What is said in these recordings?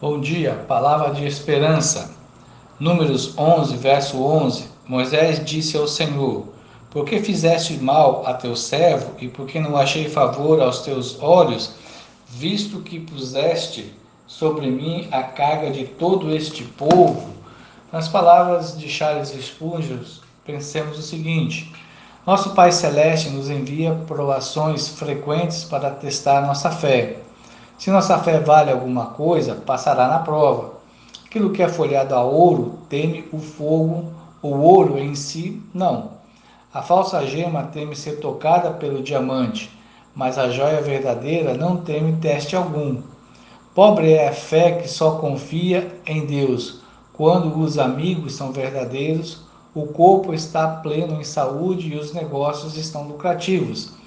Bom dia, palavra de esperança. Números 11, verso 11. Moisés disse ao Senhor: Por que fizeste mal a teu servo e por que não achei favor aos teus olhos, visto que puseste sobre mim a carga de todo este povo? Nas palavras de Charles Spurgeon, pensemos o seguinte: nosso Pai Celeste nos envia provações frequentes para testar nossa fé. Se nossa fé vale alguma coisa, passará na prova. Aquilo que é folhado a ouro teme o fogo, o ouro em si não. A falsa gema teme ser tocada pelo diamante, mas a joia verdadeira não teme teste algum. Pobre é a fé que só confia em Deus, quando os amigos são verdadeiros, o corpo está pleno em saúde e os negócios estão lucrativos.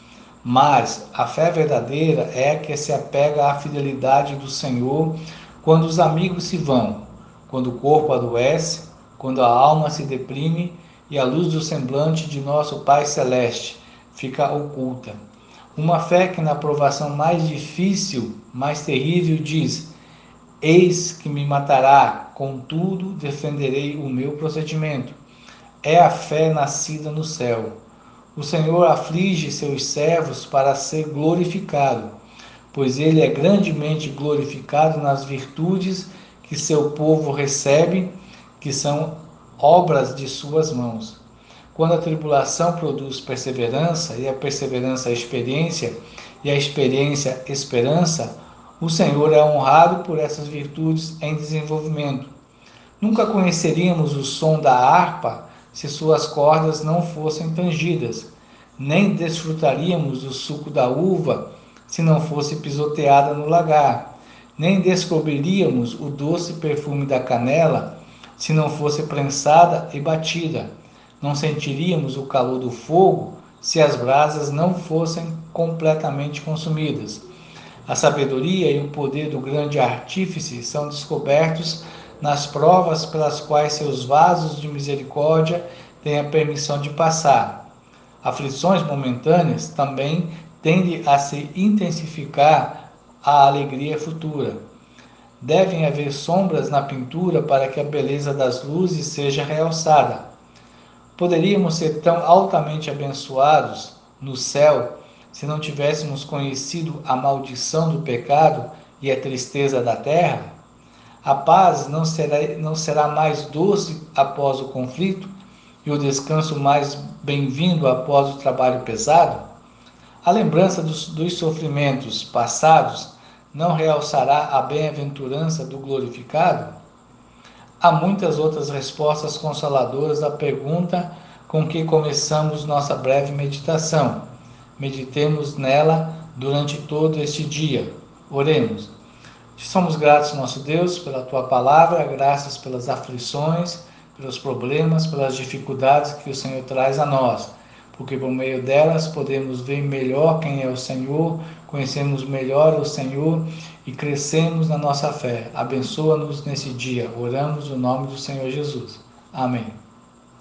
Mas a fé verdadeira é que se apega à fidelidade do Senhor quando os amigos se vão, quando o corpo adoece, quando a alma se deprime e a luz do semblante de nosso Pai Celeste fica oculta. Uma fé que na provação mais difícil, mais terrível, diz: Eis que me matará, contudo defenderei o meu procedimento. É a fé nascida no céu. O Senhor aflige seus servos para ser glorificado, pois ele é grandemente glorificado nas virtudes que seu povo recebe, que são obras de suas mãos. Quando a tribulação produz perseverança, e a perseverança experiência, e a experiência esperança, o Senhor é honrado por essas virtudes em desenvolvimento. Nunca conheceríamos o som da harpa se suas cordas não fossem tangidas, nem desfrutaríamos do suco da uva se não fosse pisoteada no lagar, nem descobriríamos o doce perfume da canela se não fosse prensada e batida, não sentiríamos o calor do fogo se as brasas não fossem completamente consumidas. A sabedoria e o poder do grande artífice são descobertos nas provas pelas quais seus vasos de misericórdia têm a permissão de passar. Aflições momentâneas também tendem a se intensificar a alegria futura. Devem haver sombras na pintura para que a beleza das luzes seja realçada. Poderíamos ser tão altamente abençoados no céu se não tivéssemos conhecido a maldição do pecado e a tristeza da terra? A paz não será, não será mais doce após o conflito e o descanso mais bem-vindo após o trabalho pesado? A lembrança dos, dos sofrimentos passados não realçará a bem-aventurança do glorificado? Há muitas outras respostas consoladoras à pergunta com que começamos nossa breve meditação. Meditemos nela durante todo este dia. Oremos. Somos gratos, nosso Deus, pela tua palavra, graças pelas aflições, pelos problemas, pelas dificuldades que o Senhor traz a nós, porque por meio delas podemos ver melhor quem é o Senhor, conhecemos melhor o Senhor e crescemos na nossa fé. Abençoa-nos nesse dia. Oramos no nome do Senhor Jesus. Amém.